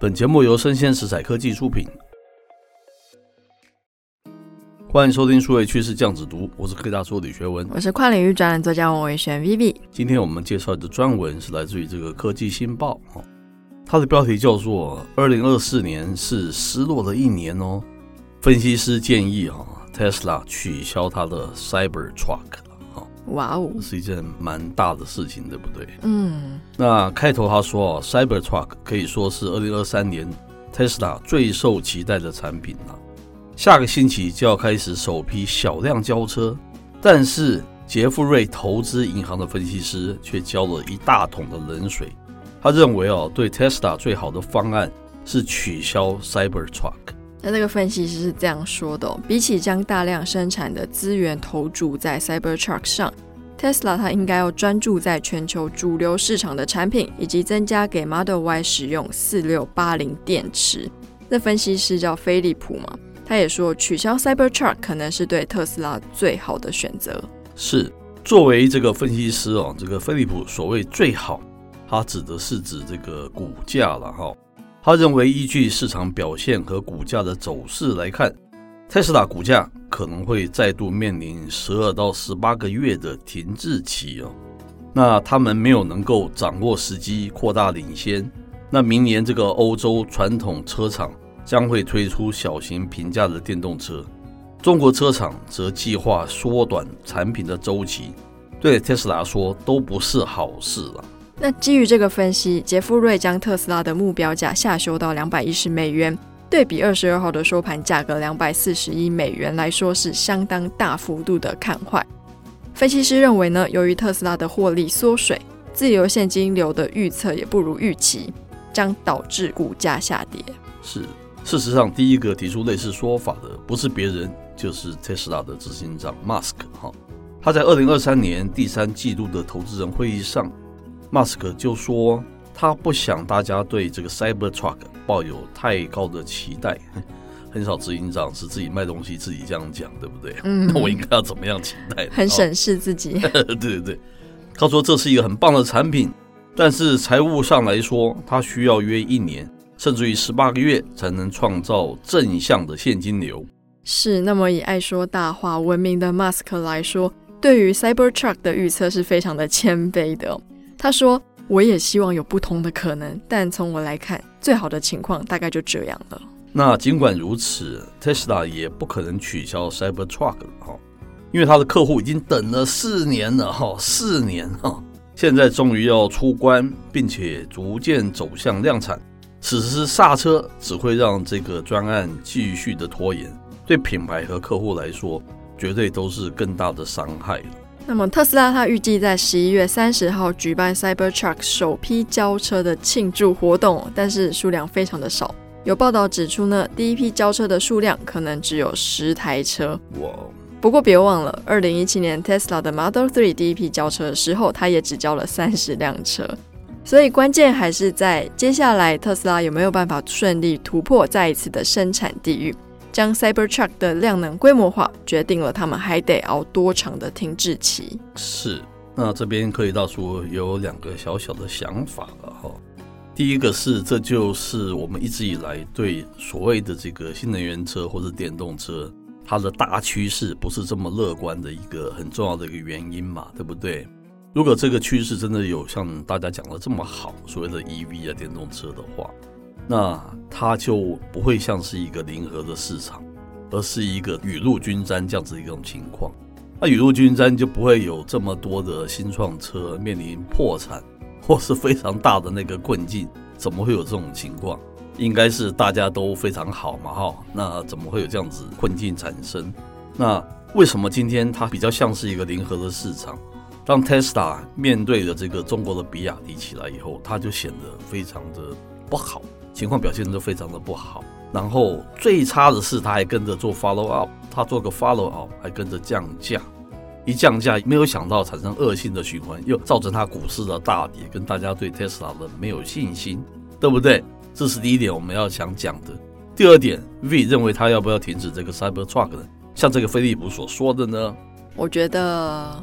本节目由生鲜食材科技出品，欢迎收听数位趋势酱子读，我是科技大叔李学文，我是跨领域专栏作家王伟轩 Vivi。今天我们介绍的专文是来自于这个科技新报，它的标题叫做“二零二四年是失落的一年哦”。分析师建议啊，Tesla 取消它的 Cybertruck。哇哦，是一件蛮大的事情，对不对？嗯，那开头他说啊，Cybertruck 可以说是二零二三年 Tesla 最受期待的产品了。下个星期就要开始首批小量交车，但是杰富瑞投资银行的分析师却浇了一大桶的冷水。他认为哦，对 Tesla 最好的方案是取消 Cybertruck。那这个分析师是这样说的哦：比起将大量生产的资源投注在 Cybertruck 上，Tesla 它应该要专注在全球主流市场的产品，以及增加给 Model Y 使用四六八零电池。那分析师叫菲利普嘛，他也说取消 Cybertruck 可能是对特斯拉最好的选择。是，作为这个分析师哦，这个菲利普所谓最好，他指的是指这个股价了哈。他认为，依据市场表现和股价的走势来看，特斯拉股价可能会再度面临十二到十八个月的停滞期哦。那他们没有能够掌握时机扩大领先。那明年这个欧洲传统车厂将会推出小型平价的电动车，中国车厂则计划缩短产品的周期，对特斯拉说都不是好事了。那基于这个分析，杰夫瑞将特斯拉的目标价下修到两百一十美元，对比二十二号的收盘价格两百四十一美元来说，是相当大幅度的看坏。分析师认为呢，由于特斯拉的获利缩水，自由现金流的预测也不如预期，将导致股价下跌。是，事实上，第一个提出类似说法的不是别人，就是特斯拉的执行长 Musk 哈。他在二零二三年第三季度的投资人会议上。马斯克就说，他不想大家对这个 Cybertruck 抱有太高的期待。很少执行长是自己卖东西自己这样讲，对不对？嗯，那我应该要怎么样期待？很审视自己。对对对，他说这是一个很棒的产品，但是财务上来说，他需要约一年，甚至于十八个月才能创造正向的现金流。是，那么以爱说大话闻名的马斯克来说，对于 Cybertruck 的预测是非常的谦卑的。他说：“我也希望有不同的可能，但从我来看，最好的情况大概就这样了。”那尽管如此，Tesla 也不可能取消 Cybertruck 了哈，因为他的客户已经等了四年了哈，四年哈，现在终于要出关，并且逐渐走向量产，此时刹车只会让这个专案继续的拖延，对品牌和客户来说，绝对都是更大的伤害了。那么特斯拉它预计在十一月三十号举办 Cybertruck 首批交车的庆祝活动，但是数量非常的少。有报道指出呢，第一批交车的数量可能只有十台车。哇！不过别忘了，二零一七年 Tesla 的 Model 3第一批交车的时候，它也只交了三十辆车。所以关键还是在接下来特斯拉有没有办法顺利突破再一次的生产地狱。将 Cybertruck 的量能规模化，决定了他们还得熬多长的停滞期。是，那这边可以到处有两个小小的想法了哈。第一个是，这就是我们一直以来对所谓的这个新能源车或者电动车它的大趋势不是这么乐观的一个很重要的一个原因嘛，对不对？如果这个趋势真的有像大家讲的这么好，所谓的 EV 啊电动车的话。那它就不会像是一个零和的市场，而是一个雨露均沾这样子一种情况。那雨露均沾就不会有这么多的新创车面临破产或是非常大的那个困境，怎么会有这种情况？应该是大家都非常好嘛，哈。那怎么会有这样子困境产生？那为什么今天它比较像是一个零和的市场？当 Tesla 面对了这个中国的比亚迪起来以后，它就显得非常的不好，情况表现都非常的不好。然后最差的是，他还跟着做 follow up，他做个 follow up 还跟着降价，一降价没有想到产生恶性的循环，又造成他股市的大跌，跟大家对 Tesla 的没有信心，对不对？这是第一点我们要想讲的。第二点，V 认为他要不要停止这个 Cybertruck 呢？像这个飞利浦所说的呢？我觉得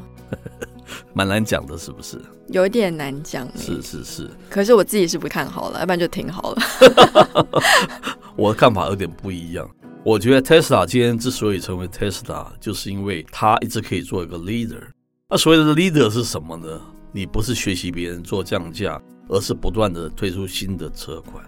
蛮难讲的，是不是？有点难讲。是是是。可是我自己是不看好了，要不然就停好了。我的看法有点不一样。我觉得 Tesla 今天之所以成为 Tesla，就是因为它一直可以做一个 leader。那所谓的 leader 是什么呢？你不是学习别人做降价，而是不断的推出新的车款。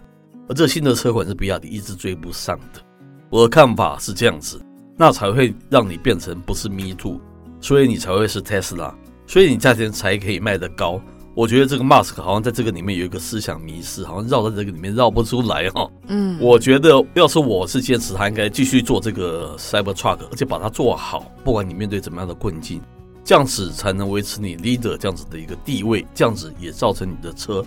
而这新的车款是比亚迪一直追不上的。我的看法是这样子。那才会让你变成不是 Me Too，所以你才会是 Tesla，所以你价钱才可以卖得高。我觉得这个 Mask 好像在这个里面有一个思想迷失，好像绕在这个里面绕不出来哈。嗯，我觉得要是我是坚持，他应该继续做这个 Cybertruck，而且把它做好，不管你面对怎么样的困境，这样子才能维持你 leader 这样子的一个地位，这样子也造成你的车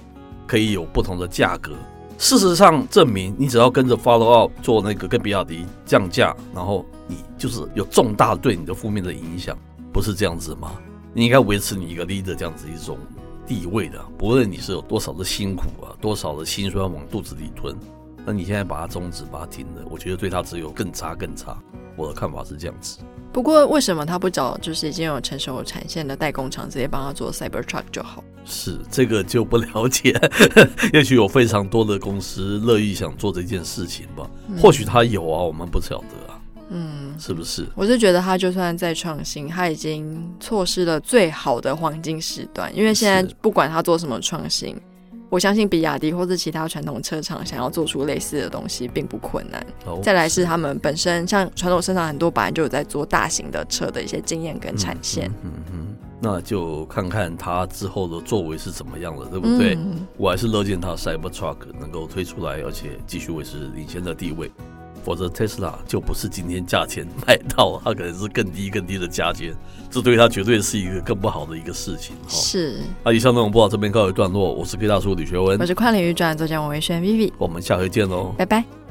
可以有不同的价格。事实上证明，你只要跟着 follow up 做那个跟比亚迪降价，然后你就是有重大对你的负面的影响，不是这样子吗？你应该维持你一个 leader 这样子一种地位的，不论你是有多少的辛苦啊，多少的辛酸往肚子里吞，那你现在把它终止，把它停了，我觉得对他只有更差更差。我的看法是这样子。不过为什么他不找就是已经有成熟产线的代工厂，直接帮他做 Cybertruck 就好？是这个就不了解，也许有非常多的公司乐意想做这件事情吧。嗯、或许他有啊，我们不晓得啊。嗯，是不是？我是觉得他就算再创新，他已经错失了最好的黄金时段。因为现在不管他做什么创新，我相信比亚迪或者其他传统车厂想要做出类似的东西并不困难。哦、再来是他们本身像传统车厂很多本来就有在做大型的车的一些经验跟产线。嗯嗯。嗯那就看看他之后的作为是怎么样了，对不对？嗯、我还是乐见他 Cybertruck 能够推出来，而且继续维持领先的地位。否则 Tesla 就不是今天价钱买到，它可能是更低更低的价钱，这对它绝对是一个更不好的一个事情。是。那以上内容播到这边告一段落，我是 K 大叔李学文，我是跨领域专栏作家王维轩 Vivi，我们下回见喽，拜拜。